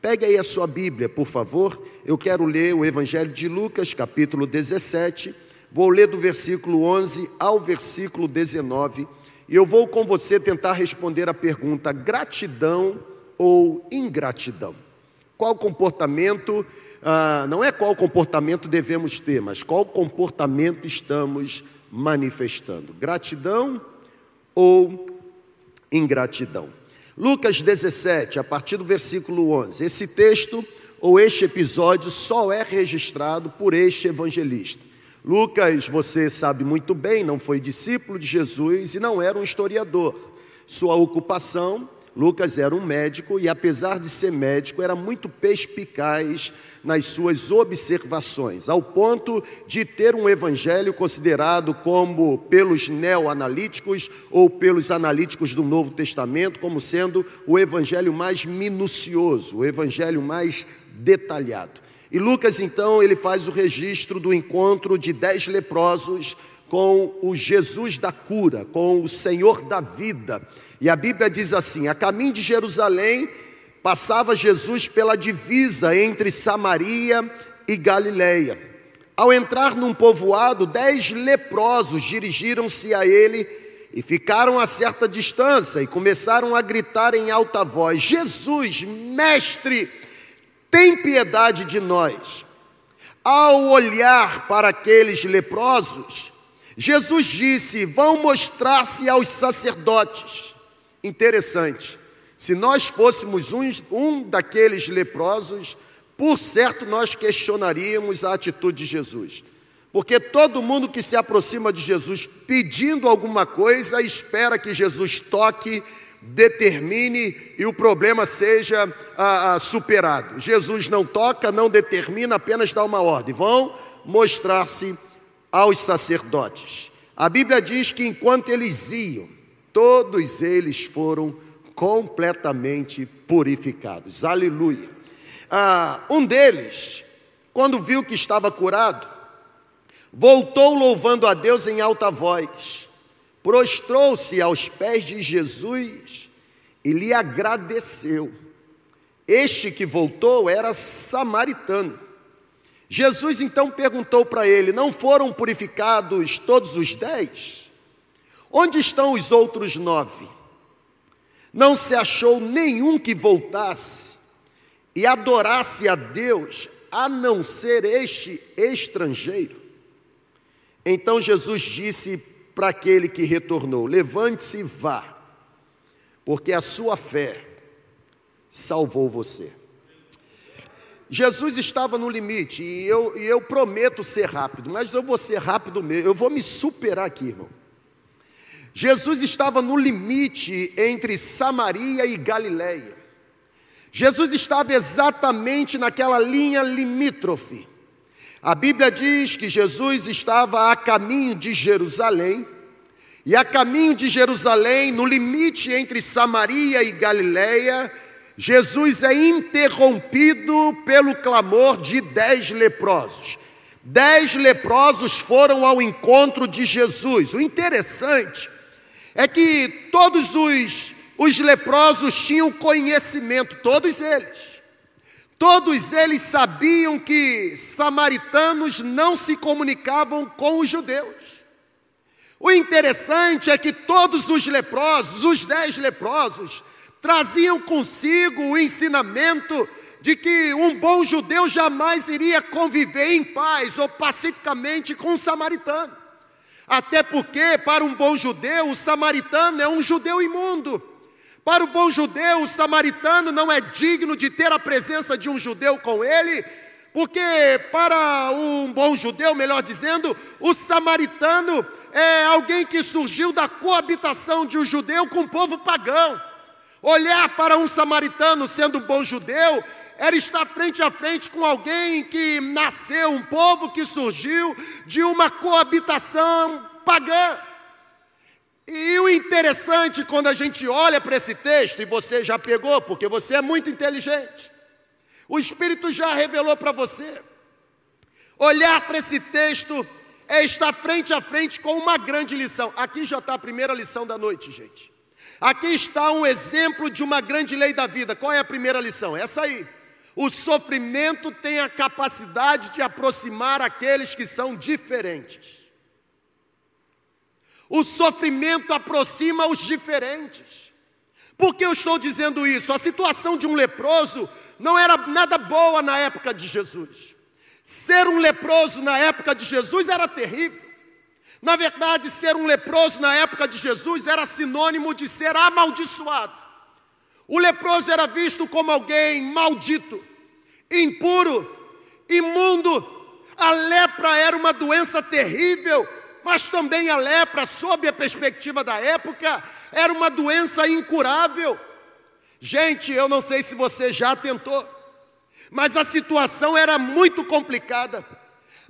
Pegue aí a sua Bíblia, por favor. Eu quero ler o Evangelho de Lucas, capítulo 17. Vou ler do versículo 11 ao versículo 19. E eu vou com você tentar responder a pergunta: gratidão ou ingratidão? Qual comportamento, ah, não é qual comportamento devemos ter, mas qual comportamento estamos manifestando? Gratidão ou ingratidão? Lucas 17, a partir do versículo 11. Esse texto ou este episódio só é registrado por este evangelista. Lucas, você sabe muito bem, não foi discípulo de Jesus e não era um historiador. Sua ocupação, Lucas era um médico e, apesar de ser médico, era muito perspicaz nas suas observações, ao ponto de ter um evangelho considerado como pelos neoanalíticos ou pelos analíticos do Novo Testamento como sendo o evangelho mais minucioso, o evangelho mais detalhado. E Lucas então ele faz o registro do encontro de dez leprosos com o Jesus da cura, com o Senhor da vida. E a Bíblia diz assim: a caminho de Jerusalém passava Jesus pela divisa entre Samaria e Galileia. Ao entrar num povoado, dez leprosos dirigiram-se a ele e ficaram a certa distância e começaram a gritar em alta voz: Jesus, mestre, tem piedade de nós. Ao olhar para aqueles leprosos, Jesus disse: Vão mostrar-se aos sacerdotes. Interessante. Se nós fôssemos um, um daqueles leprosos, por certo nós questionaríamos a atitude de Jesus. Porque todo mundo que se aproxima de Jesus pedindo alguma coisa, espera que Jesus toque, determine e o problema seja ah, ah, superado. Jesus não toca, não determina, apenas dá uma ordem. Vão mostrar-se aos sacerdotes. A Bíblia diz que enquanto eles iam, todos eles foram completamente purificados. Aleluia. Ah, um deles, quando viu que estava curado, voltou louvando a Deus em alta voz, prostrou-se aos pés de Jesus e lhe agradeceu. Este que voltou era samaritano. Jesus então perguntou para ele: Não foram purificados todos os dez? Onde estão os outros nove? Não se achou nenhum que voltasse e adorasse a Deus, a não ser este estrangeiro. Então Jesus disse para aquele que retornou: Levante-se e vá, porque a sua fé salvou você. Jesus estava no limite, e eu, e eu prometo ser rápido, mas eu vou ser rápido mesmo, eu vou me superar aqui, irmão. Jesus estava no limite entre Samaria e Galiléia. Jesus estava exatamente naquela linha limítrofe. A Bíblia diz que Jesus estava a caminho de Jerusalém, e a caminho de Jerusalém, no limite entre Samaria e Galiléia, Jesus é interrompido pelo clamor de dez leprosos. Dez leprosos foram ao encontro de Jesus. O interessante é que todos os, os leprosos tinham conhecimento, todos eles. Todos eles sabiam que samaritanos não se comunicavam com os judeus. O interessante é que todos os leprosos, os dez leprosos, traziam consigo o ensinamento de que um bom judeu jamais iria conviver em paz ou pacificamente com um samaritano. Até porque, para um bom judeu, o samaritano é um judeu imundo. Para o bom judeu, o samaritano não é digno de ter a presença de um judeu com ele, porque para um bom judeu, melhor dizendo, o samaritano é alguém que surgiu da coabitação de um judeu com o povo pagão. Olhar para um samaritano sendo um bom judeu era estar frente a frente com alguém que nasceu, um povo que surgiu de uma coabitação pagã. E o interessante quando a gente olha para esse texto, e você já pegou, porque você é muito inteligente, o Espírito já revelou para você. Olhar para esse texto é estar frente a frente com uma grande lição. Aqui já está a primeira lição da noite, gente. Aqui está um exemplo de uma grande lei da vida. Qual é a primeira lição? Essa aí. O sofrimento tem a capacidade de aproximar aqueles que são diferentes. O sofrimento aproxima os diferentes. Por que eu estou dizendo isso? A situação de um leproso não era nada boa na época de Jesus. Ser um leproso na época de Jesus era terrível. Na verdade, ser um leproso na época de Jesus era sinônimo de ser amaldiçoado. O leproso era visto como alguém maldito, impuro, imundo. A lepra era uma doença terrível, mas também a lepra, sob a perspectiva da época, era uma doença incurável. Gente, eu não sei se você já tentou, mas a situação era muito complicada.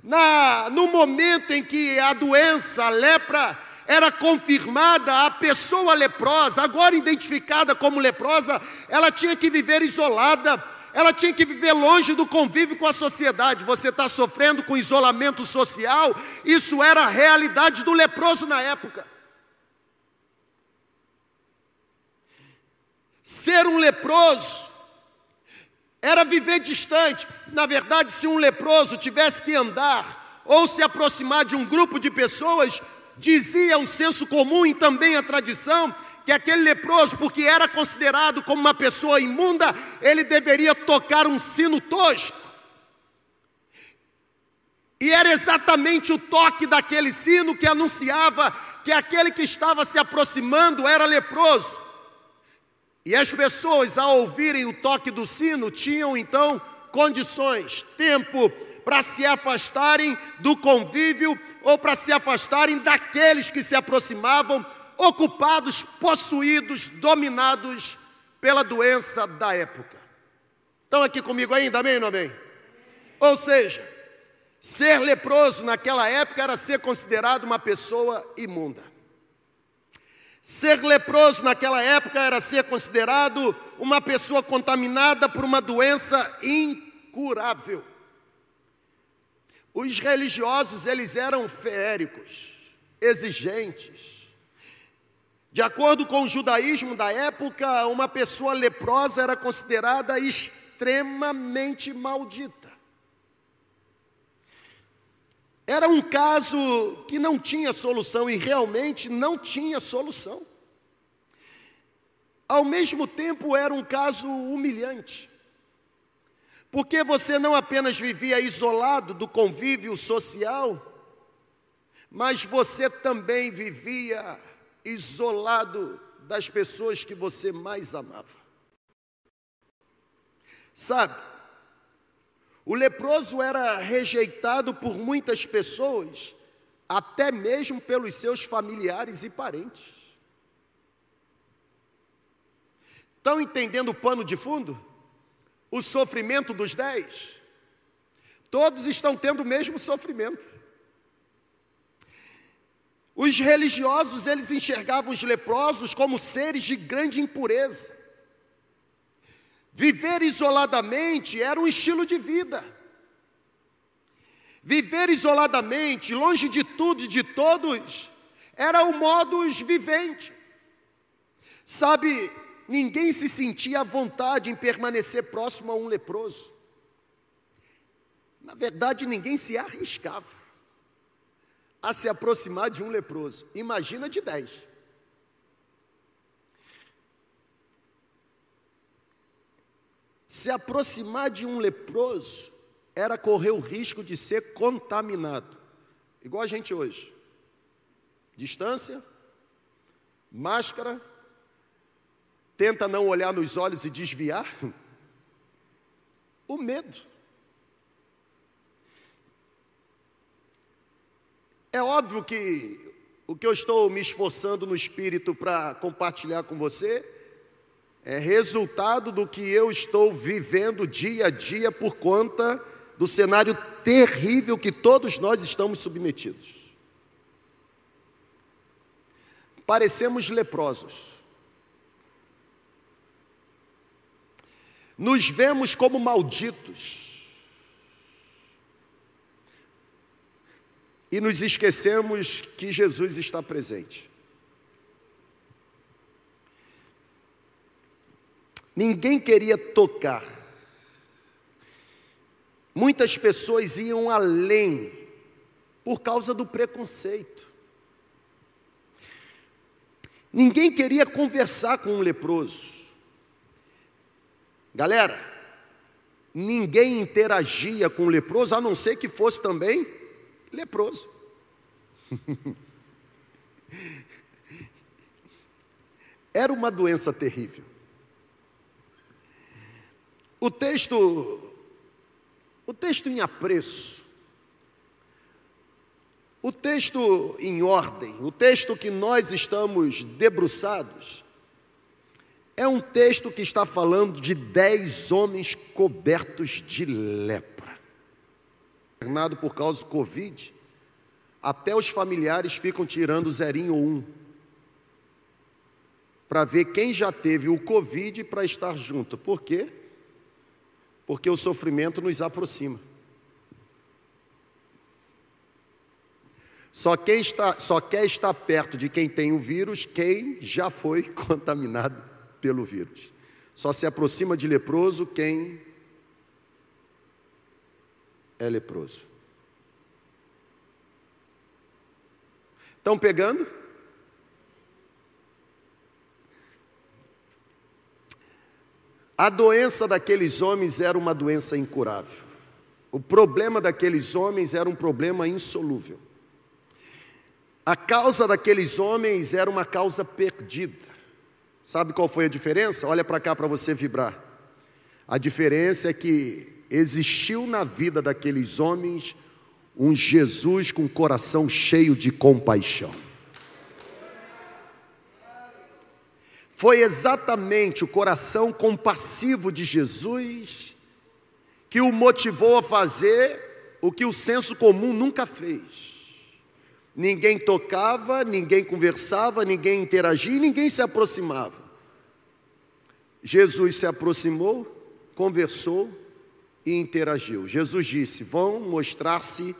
Na, no momento em que a doença, a lepra, era confirmada, a pessoa leprosa, agora identificada como leprosa, ela tinha que viver isolada, ela tinha que viver longe do convívio com a sociedade. Você está sofrendo com isolamento social, isso era a realidade do leproso na época. Ser um leproso era viver distante. Na verdade, se um leproso tivesse que andar ou se aproximar de um grupo de pessoas, dizia o senso comum e também a tradição que aquele leproso, porque era considerado como uma pessoa imunda, ele deveria tocar um sino tosco. E era exatamente o toque daquele sino que anunciava que aquele que estava se aproximando era leproso. E as pessoas, ao ouvirem o toque do sino, tinham então condições, tempo para se afastarem do convívio ou para se afastarem daqueles que se aproximavam, ocupados, possuídos, dominados pela doença da época. Estão aqui comigo ainda, amém ou não amém? Ou seja, ser leproso naquela época era ser considerado uma pessoa imunda. Ser leproso naquela época era ser considerado uma pessoa contaminada por uma doença incurável. Os religiosos, eles eram feéricos, exigentes. De acordo com o judaísmo da época, uma pessoa leprosa era considerada extremamente maldita. Era um caso que não tinha solução e realmente não tinha solução. Ao mesmo tempo, era um caso humilhante, porque você não apenas vivia isolado do convívio social, mas você também vivia isolado das pessoas que você mais amava. Sabe, o leproso era rejeitado por muitas pessoas, até mesmo pelos seus familiares e parentes. Estão entendendo o pano de fundo? O sofrimento dos dez? Todos estão tendo o mesmo sofrimento. Os religiosos, eles enxergavam os leprosos como seres de grande impureza. Viver isoladamente era um estilo de vida. Viver isoladamente, longe de tudo e de todos, era o modus vivente. Sabe, ninguém se sentia à vontade em permanecer próximo a um leproso. Na verdade, ninguém se arriscava a se aproximar de um leproso. Imagina de dez. Se aproximar de um leproso era correr o risco de ser contaminado, igual a gente hoje. Distância, máscara, tenta não olhar nos olhos e desviar. O medo. É óbvio que o que eu estou me esforçando no espírito para compartilhar com você é resultado do que eu estou vivendo dia a dia por conta do cenário terrível que todos nós estamos submetidos. Parecemos leprosos. Nos vemos como malditos. E nos esquecemos que Jesus está presente. Ninguém queria tocar muitas pessoas iam além por causa do preconceito. Ninguém queria conversar com um leproso. Galera, ninguém interagia com o leproso, a não ser que fosse também leproso. Era uma doença terrível. O texto, o texto em apreço, o texto em ordem, o texto que nós estamos debruçados, é um texto que está falando de dez homens cobertos de lepra. Internado por causa do Covid, até os familiares ficam tirando zerinho ou um, para ver quem já teve o Covid para estar junto. Por quê? Porque o sofrimento nos aproxima. Só, quem está, só quer estar perto de quem tem o vírus quem já foi contaminado pelo vírus. Só se aproxima de leproso quem é leproso. Estão pegando? A doença daqueles homens era uma doença incurável. O problema daqueles homens era um problema insolúvel. A causa daqueles homens era uma causa perdida. Sabe qual foi a diferença? Olha para cá para você vibrar. A diferença é que existiu na vida daqueles homens um Jesus com coração cheio de compaixão. Foi exatamente o coração compassivo de Jesus que o motivou a fazer o que o senso comum nunca fez Ninguém tocava, ninguém conversava, ninguém interagia, ninguém se aproximava. Jesus se aproximou, conversou e interagiu. Jesus disse: Vão mostrar-se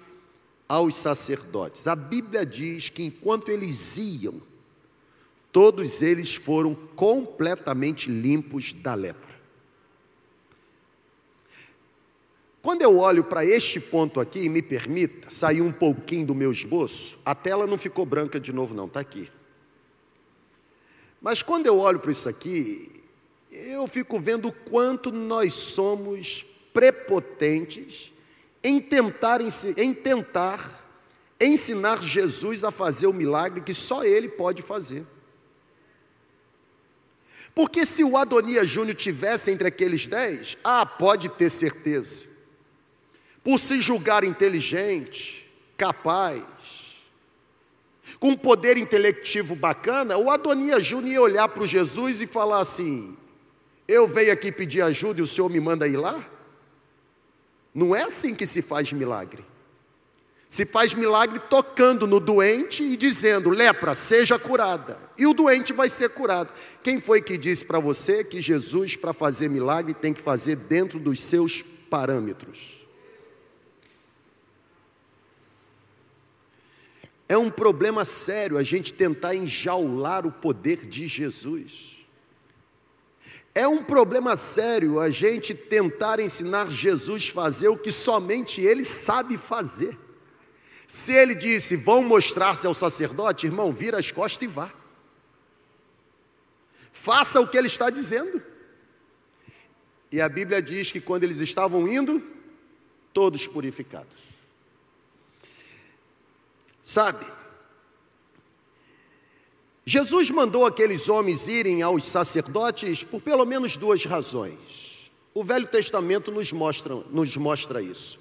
aos sacerdotes. A Bíblia diz que enquanto eles iam, todos eles foram completamente limpos da lepra. Quando eu olho para este ponto aqui, me permita sair um pouquinho do meu esboço, a tela não ficou branca de novo, não, está aqui. Mas quando eu olho para isso aqui, eu fico vendo o quanto nós somos prepotentes em tentar, em tentar ensinar Jesus a fazer o milagre que só Ele pode fazer. Porque se o Adonias Júnior tivesse entre aqueles dez, ah, pode ter certeza por se julgar inteligente, capaz, com um poder intelectivo bacana, o Adonias Júnior ia olhar para o Jesus e falar assim: Eu venho aqui pedir ajuda e o senhor me manda ir lá? Não é assim que se faz milagre. Se faz milagre tocando no doente e dizendo: lepra, seja curada. E o doente vai ser curado. Quem foi que disse para você que Jesus, para fazer milagre, tem que fazer dentro dos seus parâmetros? É um problema sério a gente tentar enjaular o poder de Jesus. É um problema sério a gente tentar ensinar Jesus a fazer o que somente Ele sabe fazer. Se Ele disse, vão mostrar-se ao sacerdote, irmão, vira as costas e vá. Faça o que Ele está dizendo. E a Bíblia diz que quando eles estavam indo, todos purificados. Sabe? Jesus mandou aqueles homens irem aos sacerdotes por pelo menos duas razões. O Velho Testamento nos mostra, nos mostra isso.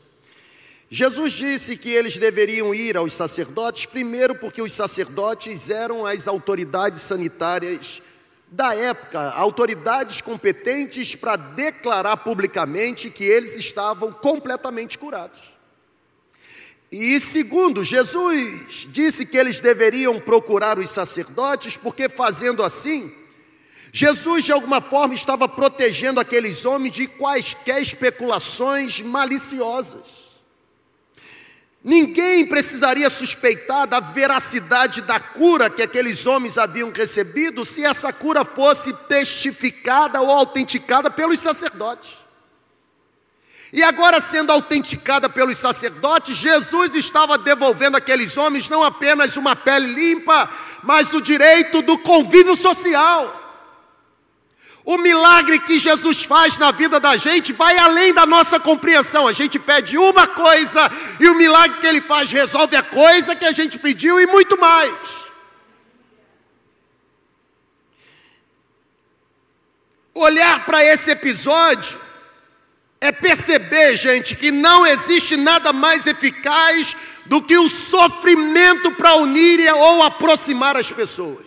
Jesus disse que eles deveriam ir aos sacerdotes, primeiro porque os sacerdotes eram as autoridades sanitárias da época, autoridades competentes para declarar publicamente que eles estavam completamente curados. E segundo, Jesus disse que eles deveriam procurar os sacerdotes, porque fazendo assim, Jesus de alguma forma estava protegendo aqueles homens de quaisquer especulações maliciosas. Ninguém precisaria suspeitar da veracidade da cura que aqueles homens haviam recebido se essa cura fosse testificada ou autenticada pelos sacerdotes. E agora, sendo autenticada pelos sacerdotes, Jesus estava devolvendo àqueles homens não apenas uma pele limpa, mas o direito do convívio social. O milagre que Jesus faz na vida da gente vai além da nossa compreensão. A gente pede uma coisa e o milagre que ele faz resolve a coisa que a gente pediu e muito mais. Olhar para esse episódio é perceber, gente, que não existe nada mais eficaz do que o sofrimento para unir ou aproximar as pessoas.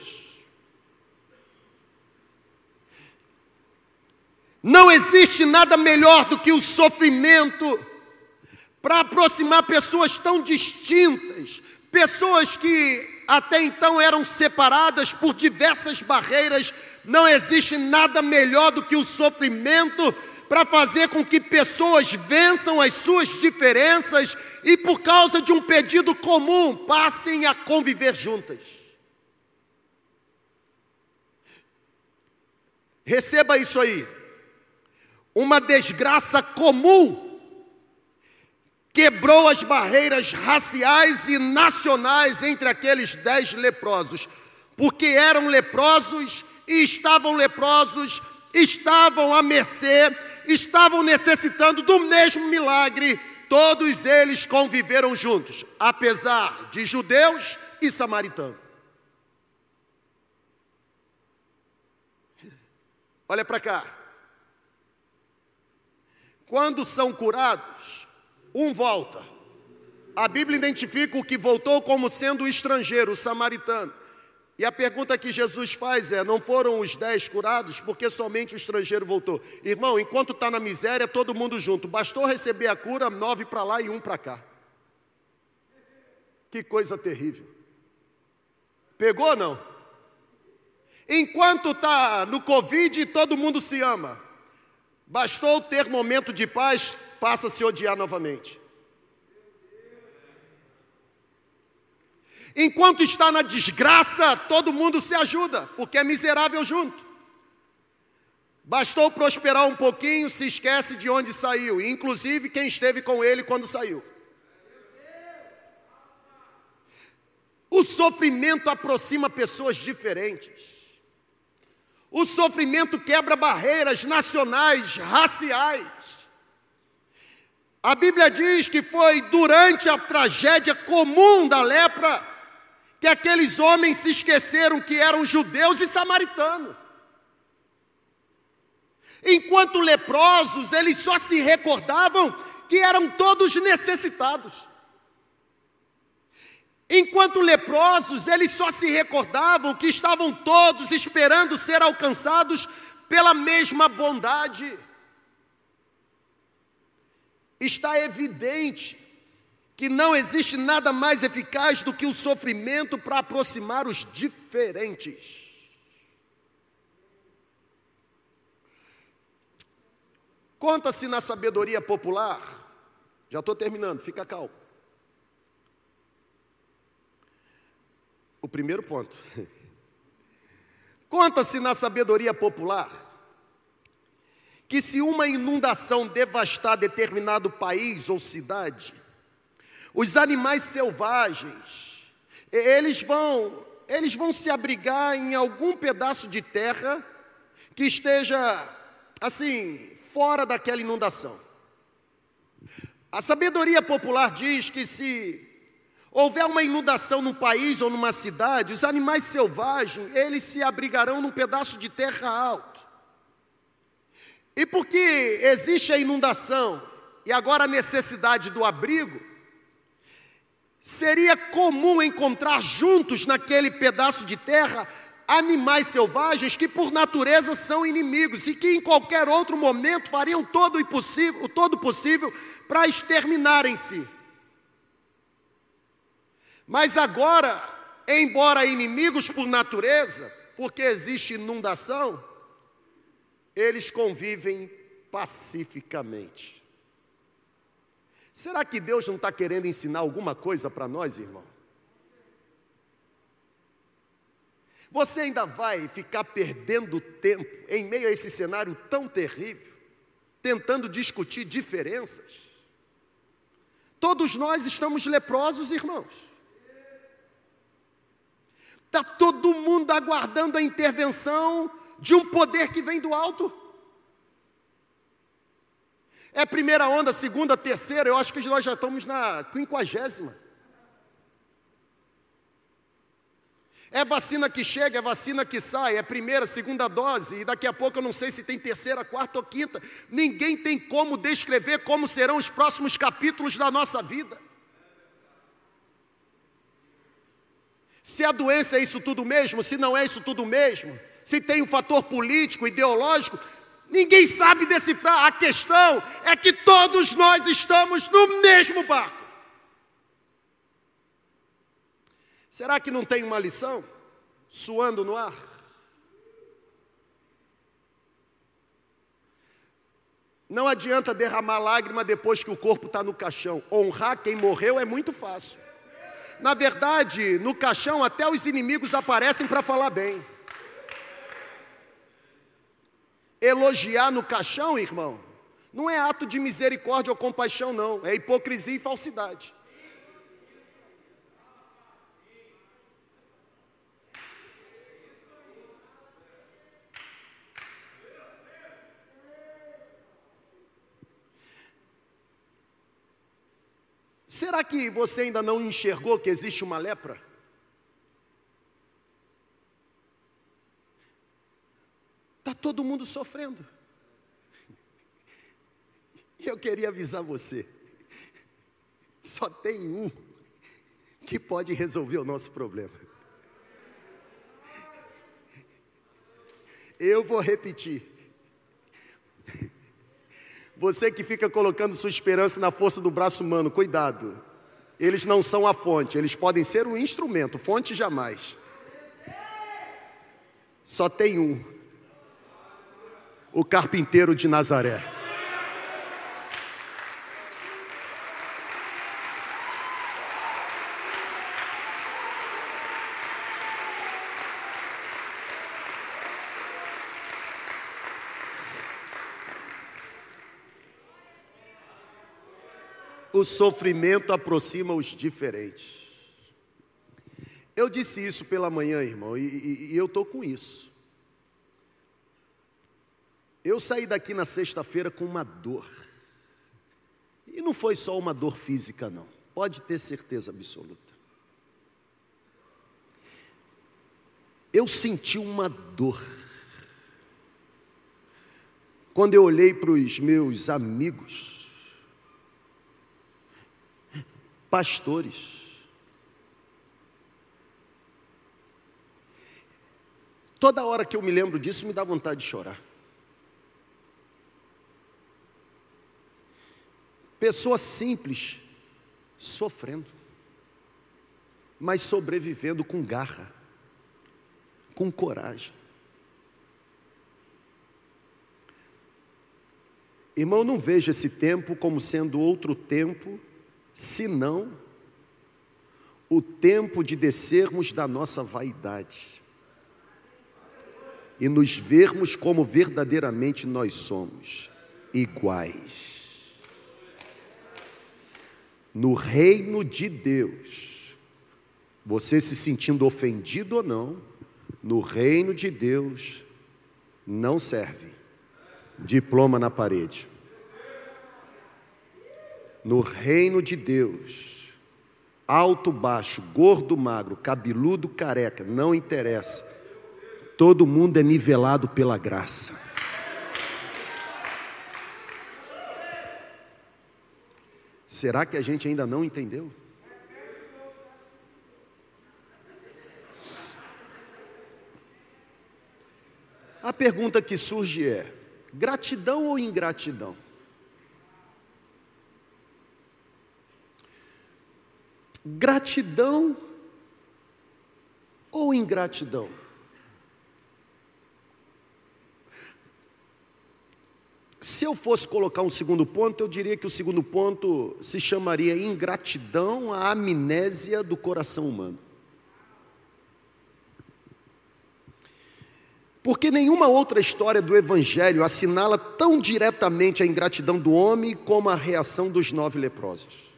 Não existe nada melhor do que o sofrimento para aproximar pessoas tão distintas, pessoas que até então eram separadas por diversas barreiras. Não existe nada melhor do que o sofrimento para fazer com que pessoas vençam as suas diferenças e, por causa de um pedido comum, passem a conviver juntas. Receba isso aí. Uma desgraça comum quebrou as barreiras raciais e nacionais entre aqueles dez leprosos, porque eram leprosos e estavam leprosos, estavam à mercê estavam necessitando do mesmo milagre, todos eles conviveram juntos, apesar de judeus e samaritanos. Olha para cá. Quando são curados, um volta. A Bíblia identifica o que voltou como sendo o estrangeiro, o samaritano. E a pergunta que Jesus faz é: não foram os dez curados porque somente o estrangeiro voltou? Irmão, enquanto está na miséria, todo mundo junto. Bastou receber a cura, nove para lá e um para cá. Que coisa terrível. Pegou ou não? Enquanto está no Covid, todo mundo se ama. Bastou ter momento de paz, passa a se odiar novamente. Enquanto está na desgraça, todo mundo se ajuda, porque é miserável junto. Bastou prosperar um pouquinho, se esquece de onde saiu, inclusive quem esteve com ele quando saiu. O sofrimento aproxima pessoas diferentes. O sofrimento quebra barreiras nacionais, raciais. A Bíblia diz que foi durante a tragédia comum da lepra que aqueles homens se esqueceram que eram judeus e samaritanos. Enquanto leprosos, eles só se recordavam que eram todos necessitados. Enquanto leprosos, eles só se recordavam que estavam todos esperando ser alcançados pela mesma bondade. Está evidente que não existe nada mais eficaz do que o sofrimento para aproximar os diferentes. Conta-se na sabedoria popular, já estou terminando, fica calmo. O primeiro ponto. Conta-se na sabedoria popular que se uma inundação devastar determinado país ou cidade, os animais selvagens, eles vão, eles vão se abrigar em algum pedaço de terra que esteja assim, fora daquela inundação. A sabedoria popular diz que se houver uma inundação num país ou numa cidade, os animais selvagens, eles se abrigarão num pedaço de terra alto. E porque existe a inundação e agora a necessidade do abrigo, seria comum encontrar juntos naquele pedaço de terra animais selvagens que por natureza são inimigos e que em qualquer outro momento fariam todo o possível, todo possível para exterminarem-se. Mas agora, embora inimigos por natureza, porque existe inundação, eles convivem pacificamente. Será que Deus não está querendo ensinar alguma coisa para nós, irmão? Você ainda vai ficar perdendo tempo em meio a esse cenário tão terrível? tentando discutir diferenças. Todos nós estamos leprosos, irmãos. Está todo mundo aguardando a intervenção de um poder que vem do alto. É primeira onda, segunda, terceira, eu acho que nós já estamos na quinquagésima. É vacina que chega, é vacina que sai, é primeira, segunda dose, e daqui a pouco eu não sei se tem terceira, quarta ou quinta. Ninguém tem como descrever como serão os próximos capítulos da nossa vida. Se a doença é isso tudo mesmo, se não é isso tudo mesmo, se tem um fator político, ideológico, ninguém sabe decifrar. A questão é que todos nós estamos no mesmo barco. Será que não tem uma lição? Suando no ar? Não adianta derramar lágrima depois que o corpo está no caixão. Honrar quem morreu é muito fácil. Na verdade, no caixão até os inimigos aparecem para falar bem. Elogiar no caixão, irmão, não é ato de misericórdia ou compaixão, não. É hipocrisia e falsidade. Será que você ainda não enxergou que existe uma lepra? Está todo mundo sofrendo. E eu queria avisar você: só tem um que pode resolver o nosso problema. Eu vou repetir. Você que fica colocando sua esperança na força do braço humano, cuidado. Eles não são a fonte, eles podem ser um instrumento, fonte jamais. Só tem um: o carpinteiro de Nazaré. o sofrimento aproxima os diferentes. Eu disse isso pela manhã, irmão, e, e, e eu estou com isso. Eu saí daqui na sexta-feira com uma dor. E não foi só uma dor física, não. Pode ter certeza absoluta. Eu senti uma dor. Quando eu olhei para os meus amigos, pastores. Toda hora que eu me lembro disso, me dá vontade de chorar. Pessoas simples, sofrendo, mas sobrevivendo com garra, com coragem. Irmão, não veja esse tempo como sendo outro tempo senão o tempo de descermos da nossa vaidade e nos vermos como verdadeiramente nós somos, iguais. No reino de Deus, você se sentindo ofendido ou não, no reino de Deus não serve diploma na parede no reino de Deus, alto, baixo, gordo, magro, cabeludo, careca, não interessa. Todo mundo é nivelado pela graça. Será que a gente ainda não entendeu? A pergunta que surge é: gratidão ou ingratidão? Gratidão ou ingratidão? Se eu fosse colocar um segundo ponto, eu diria que o segundo ponto se chamaria ingratidão à amnésia do coração humano. Porque nenhuma outra história do Evangelho assinala tão diretamente a ingratidão do homem como a reação dos nove leprosos.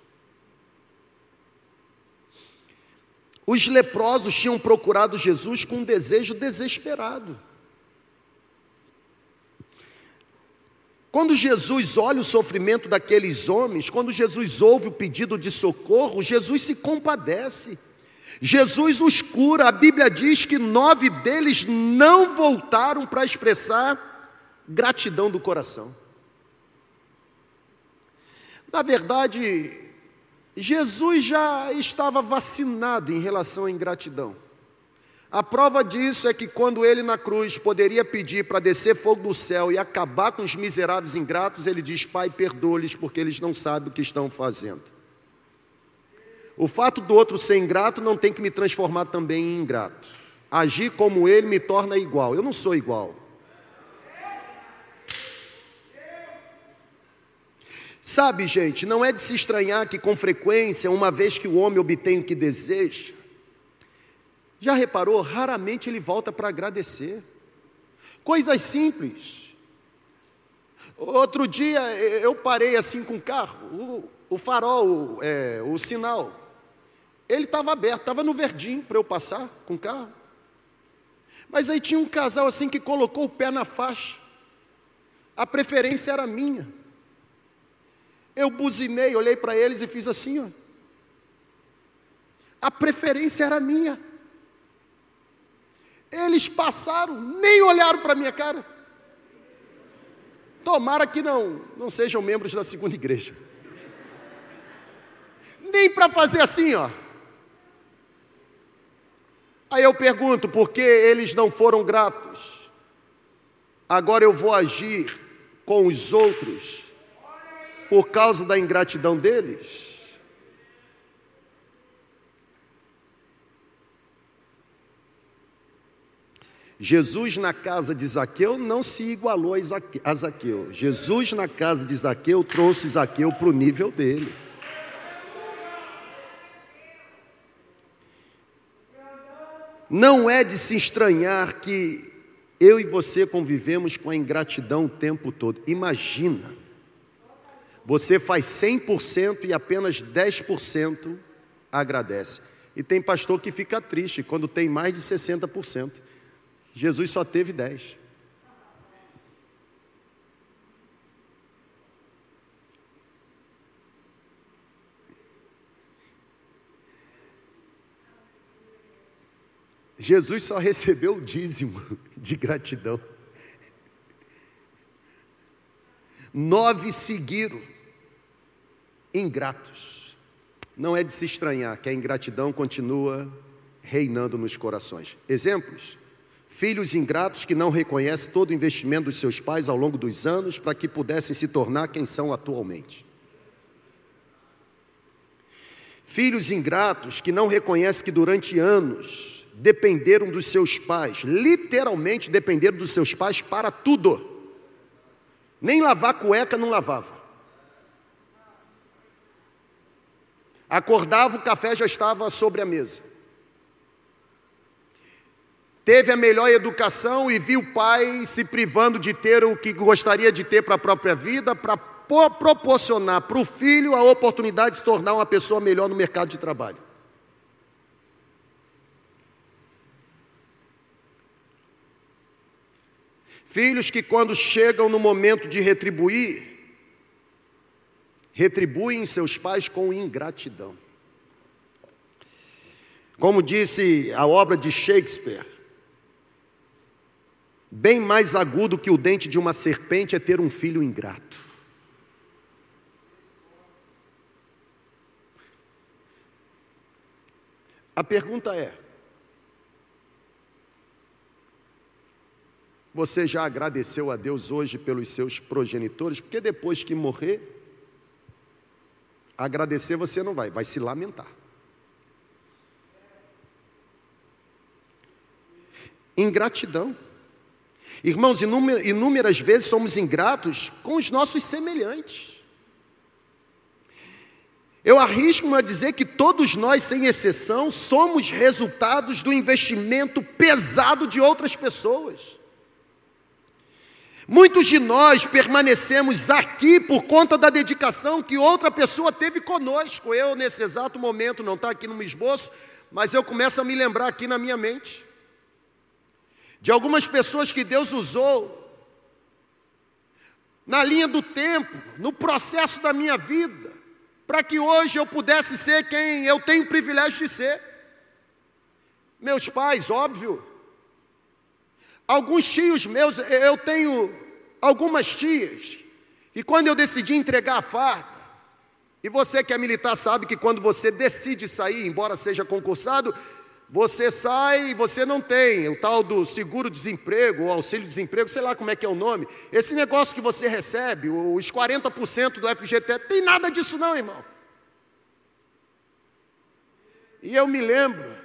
Os leprosos tinham procurado Jesus com um desejo desesperado. Quando Jesus olha o sofrimento daqueles homens, quando Jesus ouve o pedido de socorro, Jesus se compadece. Jesus os cura. A Bíblia diz que nove deles não voltaram para expressar gratidão do coração. Na verdade, Jesus já estava vacinado em relação à ingratidão. A prova disso é que quando ele na cruz poderia pedir para descer fogo do céu e acabar com os miseráveis ingratos, ele diz: Pai, perdoa-lhes porque eles não sabem o que estão fazendo. O fato do outro ser ingrato não tem que me transformar também em ingrato. Agir como ele me torna igual. Eu não sou igual. Sabe, gente, não é de se estranhar que com frequência, uma vez que o homem obtém o que deseja, já reparou? Raramente ele volta para agradecer. Coisas simples. Outro dia eu parei assim com o carro, o, o farol, é, o sinal, ele estava aberto, estava no verdinho para eu passar com o carro. Mas aí tinha um casal assim que colocou o pé na faixa. A preferência era minha. Eu buzinei, olhei para eles e fiz assim, ó. A preferência era minha. Eles passaram, nem olharam para a minha cara. Tomara que não, não sejam membros da segunda igreja. Nem para fazer assim, ó. Aí eu pergunto, por que eles não foram gratos? Agora eu vou agir com os outros por causa da ingratidão deles? Jesus na casa de Zaqueu não se igualou a Zaqueu. Jesus na casa de Zaqueu trouxe Zaqueu para o nível dele. Não é de se estranhar que eu e você convivemos com a ingratidão o tempo todo. Imagina você faz 100% e apenas 10% agradece. E tem pastor que fica triste quando tem mais de 60%. Jesus só teve 10%. Jesus só recebeu o dízimo de gratidão. Nove seguiram ingratos. Não é de se estranhar que a ingratidão continua reinando nos corações. Exemplos: filhos ingratos que não reconhecem todo o investimento dos seus pais ao longo dos anos para que pudessem se tornar quem são atualmente. Filhos ingratos que não reconhecem que durante anos dependeram dos seus pais, literalmente dependeram dos seus pais para tudo. Nem lavar cueca não lavava. Acordava, o café já estava sobre a mesa. Teve a melhor educação e viu o pai se privando de ter o que gostaria de ter para a própria vida, para proporcionar para o filho a oportunidade de se tornar uma pessoa melhor no mercado de trabalho. Filhos que, quando chegam no momento de retribuir, retribuem seus pais com ingratidão. Como disse a obra de Shakespeare, bem mais agudo que o dente de uma serpente é ter um filho ingrato. A pergunta é: você já agradeceu a Deus hoje pelos seus progenitores? Porque depois que morrer, Agradecer você não vai, vai se lamentar. Ingratidão. Irmãos, inúmeras vezes somos ingratos com os nossos semelhantes. Eu arrisco-me a dizer que todos nós, sem exceção, somos resultados do investimento pesado de outras pessoas. Muitos de nós permanecemos aqui por conta da dedicação que outra pessoa teve conosco. Eu, nesse exato momento, não está aqui no meu esboço, mas eu começo a me lembrar aqui na minha mente de algumas pessoas que Deus usou na linha do tempo, no processo da minha vida, para que hoje eu pudesse ser quem eu tenho o privilégio de ser. Meus pais, óbvio. Alguns tios meus, eu tenho algumas tias, e quando eu decidi entregar a farda, e você que é militar sabe que quando você decide sair, embora seja concursado, você sai e você não tem o tal do seguro-desemprego, auxílio-desemprego, sei lá como é que é o nome. Esse negócio que você recebe, os 40% do FGT, tem nada disso não, irmão. E eu me lembro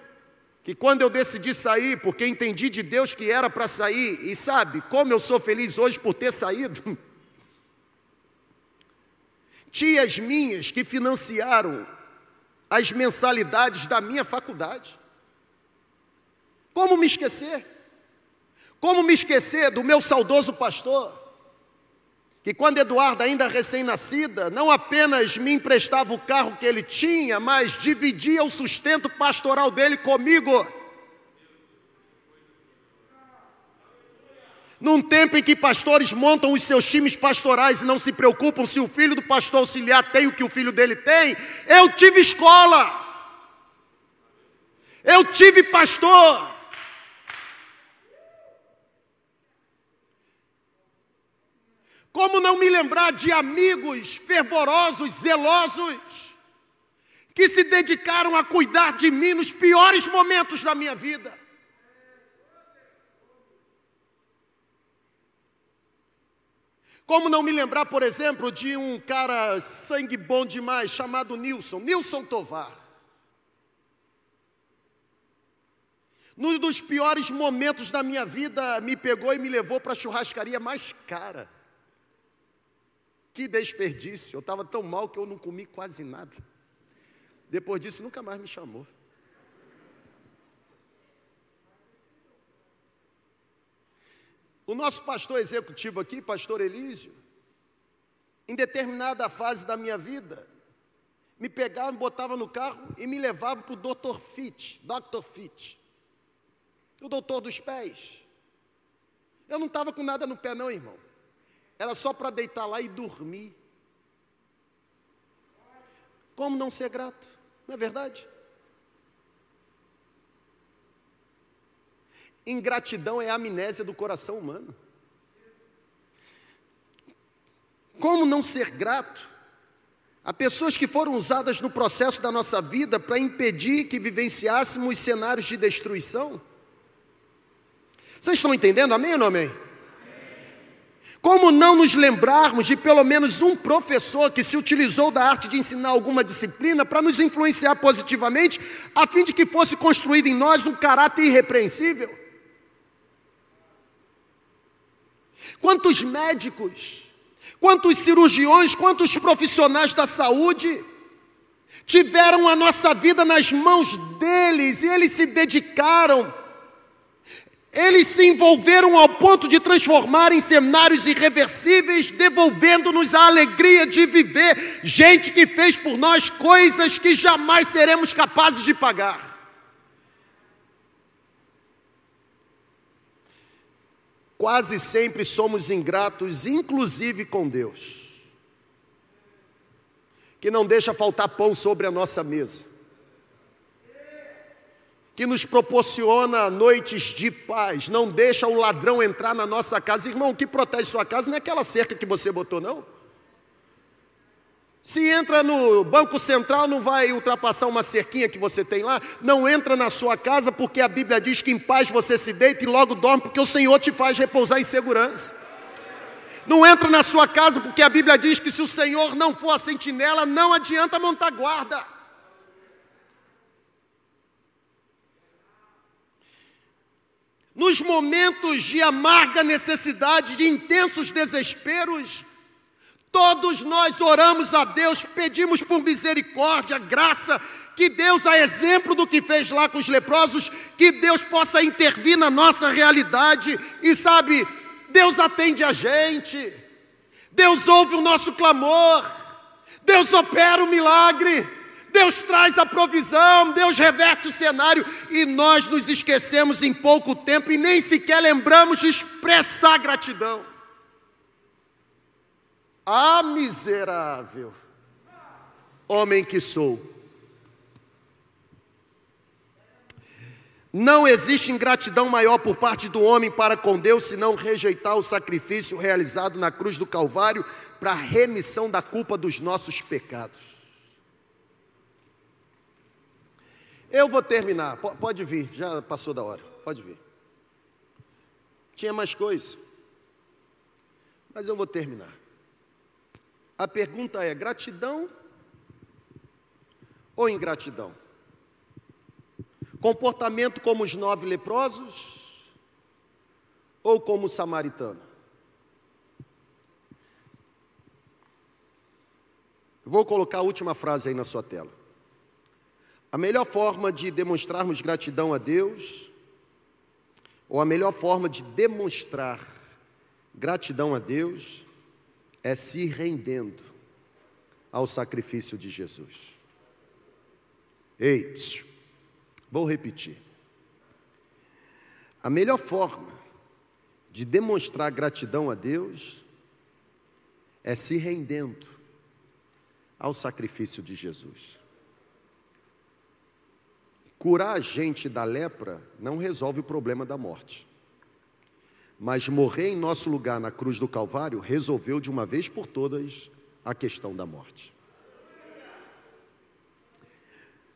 que quando eu decidi sair, porque entendi de Deus que era para sair, e sabe como eu sou feliz hoje por ter saído? Tias minhas que financiaram as mensalidades da minha faculdade. Como me esquecer? Como me esquecer do meu saudoso pastor? Que quando Eduardo, ainda recém-nascida, não apenas me emprestava o carro que ele tinha, mas dividia o sustento pastoral dele comigo. Num tempo em que pastores montam os seus times pastorais e não se preocupam se o filho do pastor auxiliar tem o que o filho dele tem, eu tive escola, eu tive pastor, Como não me lembrar de amigos fervorosos, zelosos, que se dedicaram a cuidar de mim nos piores momentos da minha vida? Como não me lembrar, por exemplo, de um cara sangue bom demais chamado Nilson, Nilson Tovar. Num dos piores momentos da minha vida, me pegou e me levou para a churrascaria mais cara. Que desperdício! Eu estava tão mal que eu não comi quase nada. Depois disso, nunca mais me chamou. O nosso pastor executivo aqui, pastor Elísio, em determinada fase da minha vida, me pegava, me botava no carro e me levava para o Dr. Fit, Dr. Fit, o doutor dos pés. Eu não estava com nada no pé, não, irmão. Era só para deitar lá e dormir. Como não ser grato? Não é verdade? Ingratidão é a amnésia do coração humano. Como não ser grato a pessoas que foram usadas no processo da nossa vida para impedir que vivenciássemos cenários de destruição? Vocês estão entendendo? Amém ou não amém? Como não nos lembrarmos de pelo menos um professor que se utilizou da arte de ensinar alguma disciplina para nos influenciar positivamente, a fim de que fosse construído em nós um caráter irrepreensível? Quantos médicos, quantos cirurgiões, quantos profissionais da saúde tiveram a nossa vida nas mãos deles e eles se dedicaram eles se envolveram ao ponto de transformar em cenários irreversíveis, devolvendo-nos a alegria de viver. Gente que fez por nós coisas que jamais seremos capazes de pagar. Quase sempre somos ingratos, inclusive com Deus, que não deixa faltar pão sobre a nossa mesa que nos proporciona noites de paz, não deixa o ladrão entrar na nossa casa. Irmão, o que protege sua casa não é aquela cerca que você botou, não. Se entra no Banco Central, não vai ultrapassar uma cerquinha que você tem lá. Não entra na sua casa, porque a Bíblia diz que em paz você se deita e logo dorme, porque o Senhor te faz repousar em segurança. Não entra na sua casa, porque a Bíblia diz que se o Senhor não for a sentinela, não adianta montar guarda. Nos momentos de amarga necessidade, de intensos desesperos, todos nós oramos a Deus, pedimos por misericórdia, graça, que Deus, a exemplo do que fez lá com os leprosos, que Deus possa intervir na nossa realidade. E, sabe, Deus atende a gente, Deus ouve o nosso clamor, Deus opera o milagre, Deus traz a provisão, Deus reverte o cenário e nós nos esquecemos em pouco tempo e nem sequer lembramos de expressar gratidão. Ah, miserável, homem que sou. Não existe ingratidão maior por parte do homem para com Deus senão rejeitar o sacrifício realizado na cruz do Calvário para a remissão da culpa dos nossos pecados. Eu vou terminar, pode vir, já passou da hora, pode vir. Tinha mais coisa, mas eu vou terminar. A pergunta é: gratidão ou ingratidão? Comportamento como os nove leprosos ou como o samaritano? Vou colocar a última frase aí na sua tela. A melhor forma de demonstrarmos gratidão a Deus, ou a melhor forma de demonstrar gratidão a Deus, é se rendendo ao sacrifício de Jesus. Ei, Vou repetir. A melhor forma de demonstrar gratidão a Deus é se rendendo ao sacrifício de Jesus. Curar a gente da lepra não resolve o problema da morte. Mas morrer em nosso lugar na cruz do Calvário resolveu de uma vez por todas a questão da morte.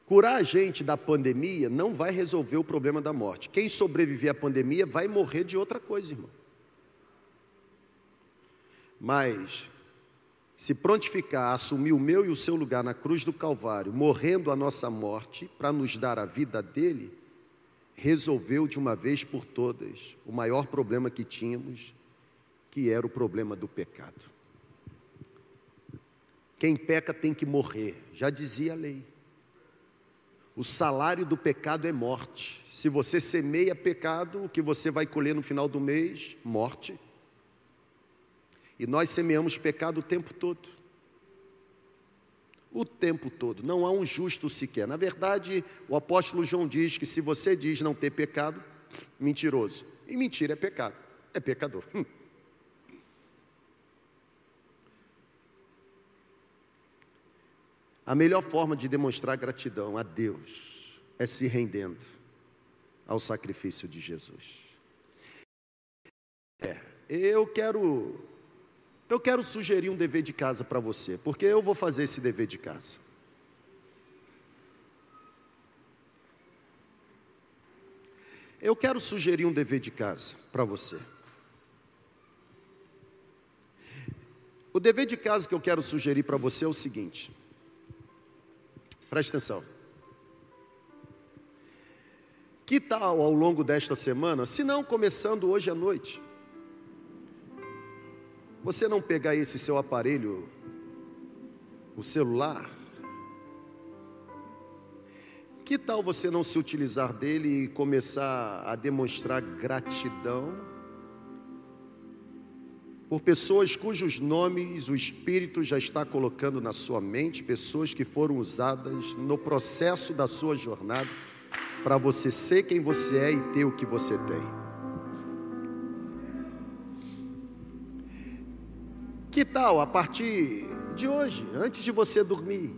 Curar a gente da pandemia não vai resolver o problema da morte. Quem sobreviver à pandemia vai morrer de outra coisa, irmão. Mas, se prontificar a assumir o meu e o seu lugar na cruz do Calvário, morrendo a nossa morte, para nos dar a vida dele, resolveu de uma vez por todas o maior problema que tínhamos, que era o problema do pecado. Quem peca tem que morrer, já dizia a lei. O salário do pecado é morte. Se você semeia pecado, o que você vai colher no final do mês? Morte. E nós semeamos pecado o tempo todo. O tempo todo. Não há um justo sequer. Na verdade, o apóstolo João diz que se você diz não ter pecado, mentiroso. E mentira é pecado. É pecador. Hum. A melhor forma de demonstrar gratidão a Deus é se rendendo ao sacrifício de Jesus. É, eu quero eu quero sugerir um dever de casa para você, porque eu vou fazer esse dever de casa. Eu quero sugerir um dever de casa para você. O dever de casa que eu quero sugerir para você é o seguinte: Preste atenção. Que tal ao longo desta semana, se não começando hoje à noite, você não pegar esse seu aparelho, o celular, que tal você não se utilizar dele e começar a demonstrar gratidão por pessoas cujos nomes o Espírito já está colocando na sua mente, pessoas que foram usadas no processo da sua jornada para você ser quem você é e ter o que você tem. Que tal a partir de hoje, antes de você dormir?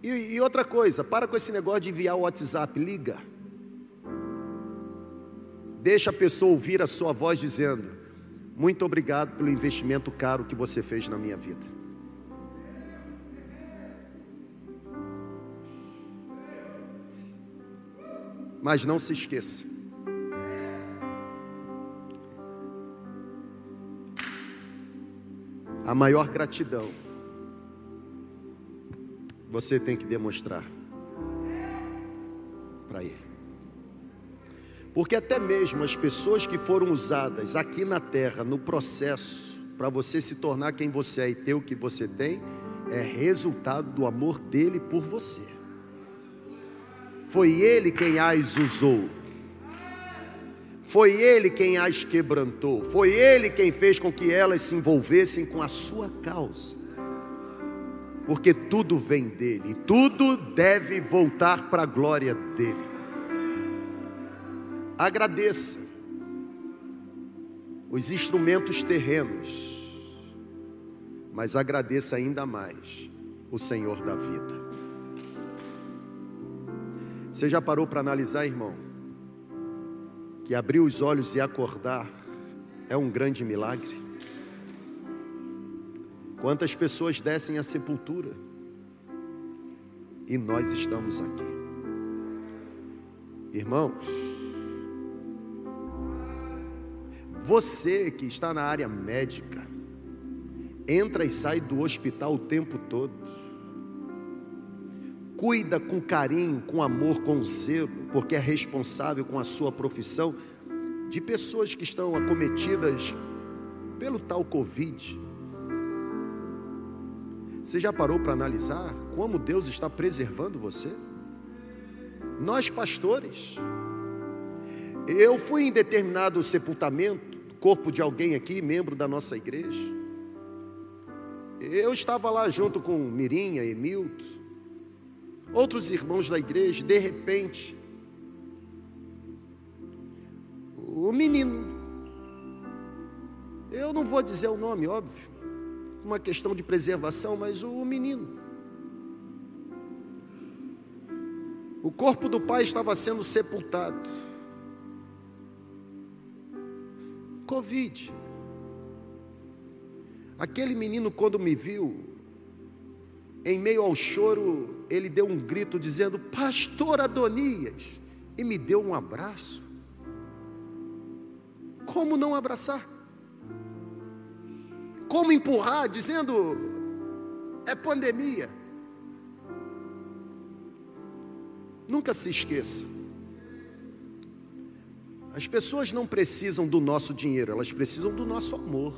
E, e outra coisa, para com esse negócio de enviar o WhatsApp, liga. Deixa a pessoa ouvir a sua voz dizendo: muito obrigado pelo investimento caro que você fez na minha vida. Mas não se esqueça. A maior gratidão você tem que demonstrar para Ele. Porque até mesmo as pessoas que foram usadas aqui na terra no processo para você se tornar quem você é e ter o que você tem, é resultado do amor dele por você. Foi ele quem as usou. Foi Ele quem as quebrantou, foi Ele quem fez com que elas se envolvessem com a sua causa. Porque tudo vem dele, tudo deve voltar para a glória dele. Agradeça os instrumentos terrenos, mas agradeça ainda mais o Senhor da vida. Você já parou para analisar, irmão? Que abrir os olhos e acordar é um grande milagre. Quantas pessoas descem à sepultura e nós estamos aqui, irmãos. Você que está na área médica, entra e sai do hospital o tempo todo, cuida com carinho, com amor, com zelo, porque é responsável com a sua profissão de pessoas que estão acometidas pelo tal Covid. Você já parou para analisar como Deus está preservando você? Nós, pastores, eu fui em determinado sepultamento, corpo de alguém aqui, membro da nossa igreja. Eu estava lá junto com Mirinha, Emilton, outros irmãos da igreja, de repente, o menino, eu não vou dizer o nome, óbvio, uma questão de preservação, mas o menino. O corpo do pai estava sendo sepultado. Covid. Aquele menino, quando me viu, em meio ao choro, ele deu um grito dizendo: Pastor Adonias, e me deu um abraço. Como não abraçar? como empurrar, dizendo: é pandemia. Nunca se esqueça. As pessoas não precisam do nosso dinheiro, elas precisam do nosso amor.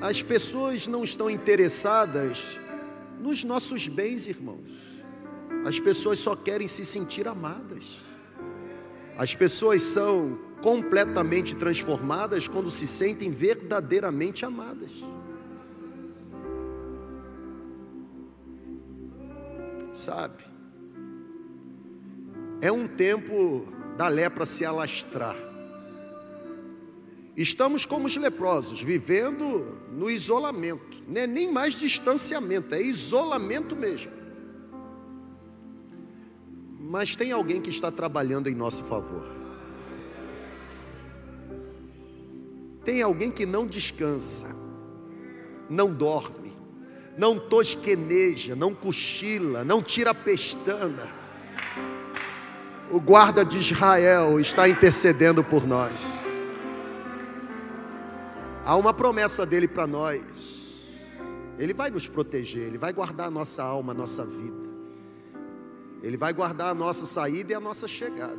As pessoas não estão interessadas nos nossos bens, irmãos. As pessoas só querem se sentir amadas. As pessoas são completamente transformadas quando se sentem verdadeiramente amadas. Sabe? É um tempo da lepra se alastrar. Estamos como os leprosos, vivendo no isolamento, não é nem mais distanciamento, é isolamento mesmo. Mas tem alguém que está trabalhando em nosso favor. Tem alguém que não descansa, não dorme, não tosqueneja, não cochila, não tira a pestana. O guarda de Israel está intercedendo por nós. Há uma promessa dele para nós. Ele vai nos proteger, ele vai guardar a nossa alma, a nossa vida. Ele vai guardar a nossa saída e a nossa chegada.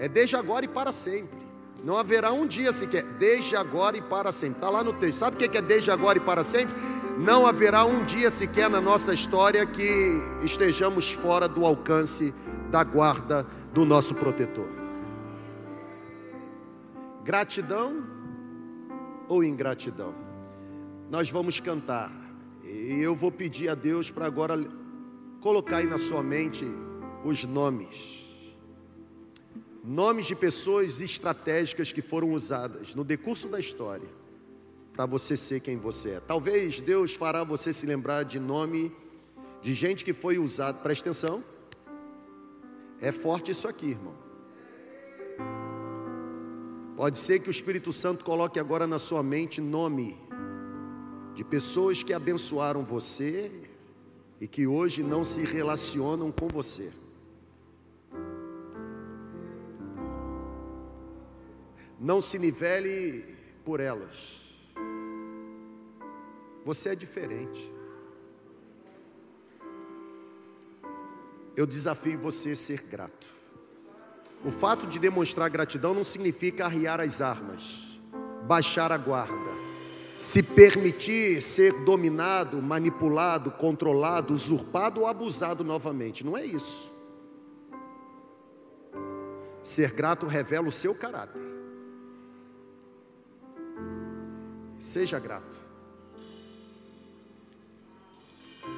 É desde agora e para sempre. Não haverá um dia sequer, desde agora e para sempre. Está lá no texto. Sabe o que é desde agora e para sempre? Não haverá um dia sequer na nossa história que estejamos fora do alcance da guarda do nosso protetor. Gratidão ou ingratidão? Nós vamos cantar. E eu vou pedir a Deus para agora colocar aí na sua mente os nomes nomes de pessoas estratégicas que foram usadas no decurso da história para você ser quem você é. Talvez Deus fará você se lembrar de nome de gente que foi usado. Presta atenção. É forte isso aqui, irmão. Pode ser que o Espírito Santo coloque agora na sua mente nome de pessoas que abençoaram você e que hoje não se relacionam com você. Não se nivele por elas. Você é diferente. Eu desafio você a ser grato. O fato de demonstrar gratidão não significa arriar as armas, baixar a guarda, se permitir ser dominado, manipulado, controlado, usurpado ou abusado novamente. Não é isso. Ser grato revela o seu caráter. Seja grato.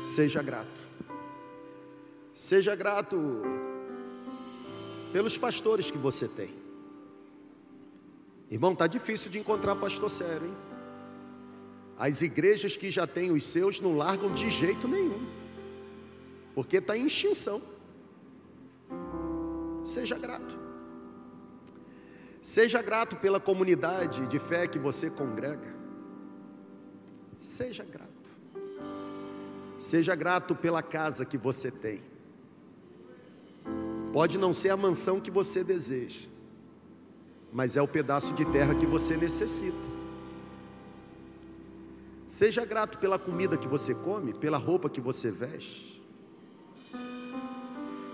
Seja grato. Seja grato pelos pastores que você tem. Irmão, tá difícil de encontrar pastor sério, hein? As igrejas que já têm os seus não largam de jeito nenhum, porque está em extinção. Seja grato. Seja grato pela comunidade de fé que você congrega. Seja grato. Seja grato pela casa que você tem. Pode não ser a mansão que você deseja, mas é o pedaço de terra que você necessita. Seja grato pela comida que você come, pela roupa que você veste.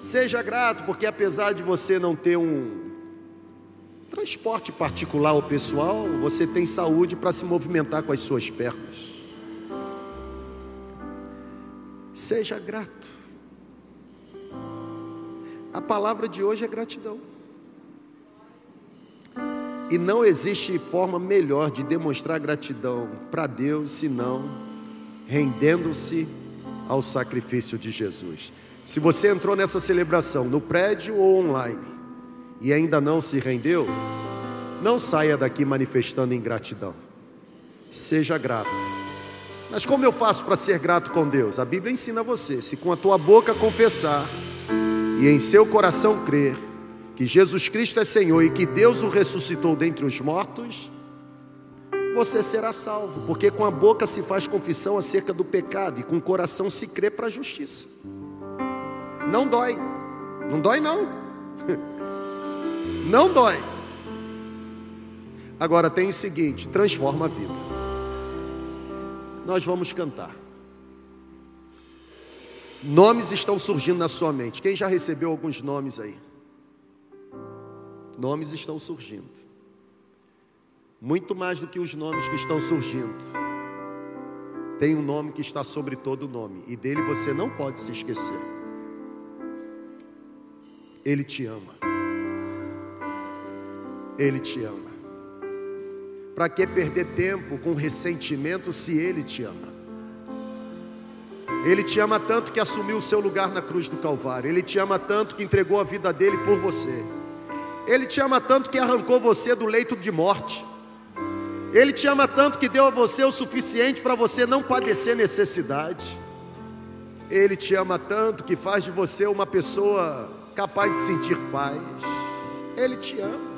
Seja grato porque apesar de você não ter um transporte particular ou pessoal, você tem saúde para se movimentar com as suas pernas. Seja grato. A palavra de hoje é gratidão. E não existe forma melhor de demonstrar gratidão para Deus senão rendendo-se ao sacrifício de Jesus. Se você entrou nessa celebração no prédio ou online e ainda não se rendeu, não saia daqui manifestando ingratidão. Seja grato. Mas como eu faço para ser grato com Deus? A Bíblia ensina você: se com a tua boca confessar e em seu coração crer, que Jesus Cristo é Senhor e que Deus o ressuscitou dentre os mortos, você será salvo, porque com a boca se faz confissão acerca do pecado e com o coração se crê para a justiça. Não dói, não dói não, não dói. Agora tem o seguinte: transforma a vida. Nós vamos cantar. Nomes estão surgindo na sua mente. Quem já recebeu alguns nomes aí? Nomes estão surgindo. Muito mais do que os nomes que estão surgindo. Tem um nome que está sobre todo nome, e dele você não pode se esquecer. Ele te ama. Ele te ama. Para que perder tempo com ressentimento se ele te ama? Ele te ama tanto que assumiu o seu lugar na cruz do Calvário. Ele te ama tanto que entregou a vida dele por você. Ele te ama tanto que arrancou você do leito de morte. Ele te ama tanto que deu a você o suficiente para você não padecer necessidade. Ele te ama tanto que faz de você uma pessoa capaz de sentir paz. Ele te ama.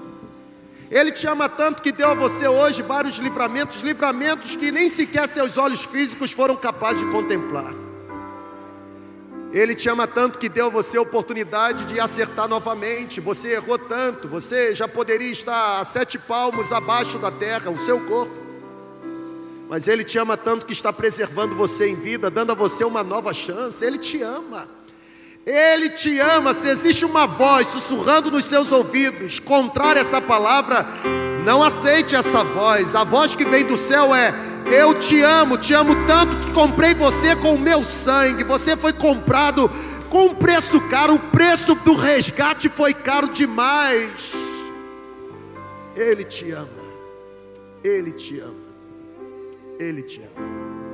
Ele te ama tanto que deu a você hoje vários livramentos, livramentos que nem sequer seus olhos físicos foram capazes de contemplar. Ele te ama tanto que deu a você a oportunidade de acertar novamente. Você errou tanto, você já poderia estar a sete palmos abaixo da terra, o seu corpo. Mas Ele te ama tanto que está preservando você em vida, dando a você uma nova chance. Ele te ama. Ele te ama. Se existe uma voz sussurrando nos seus ouvidos, contrária a essa palavra, não aceite essa voz. A voz que vem do céu é: eu te amo, te amo tanto que comprei você com o meu sangue. Você foi comprado com um preço caro, o preço do resgate foi caro demais. Ele te ama, Ele te ama, Ele te ama.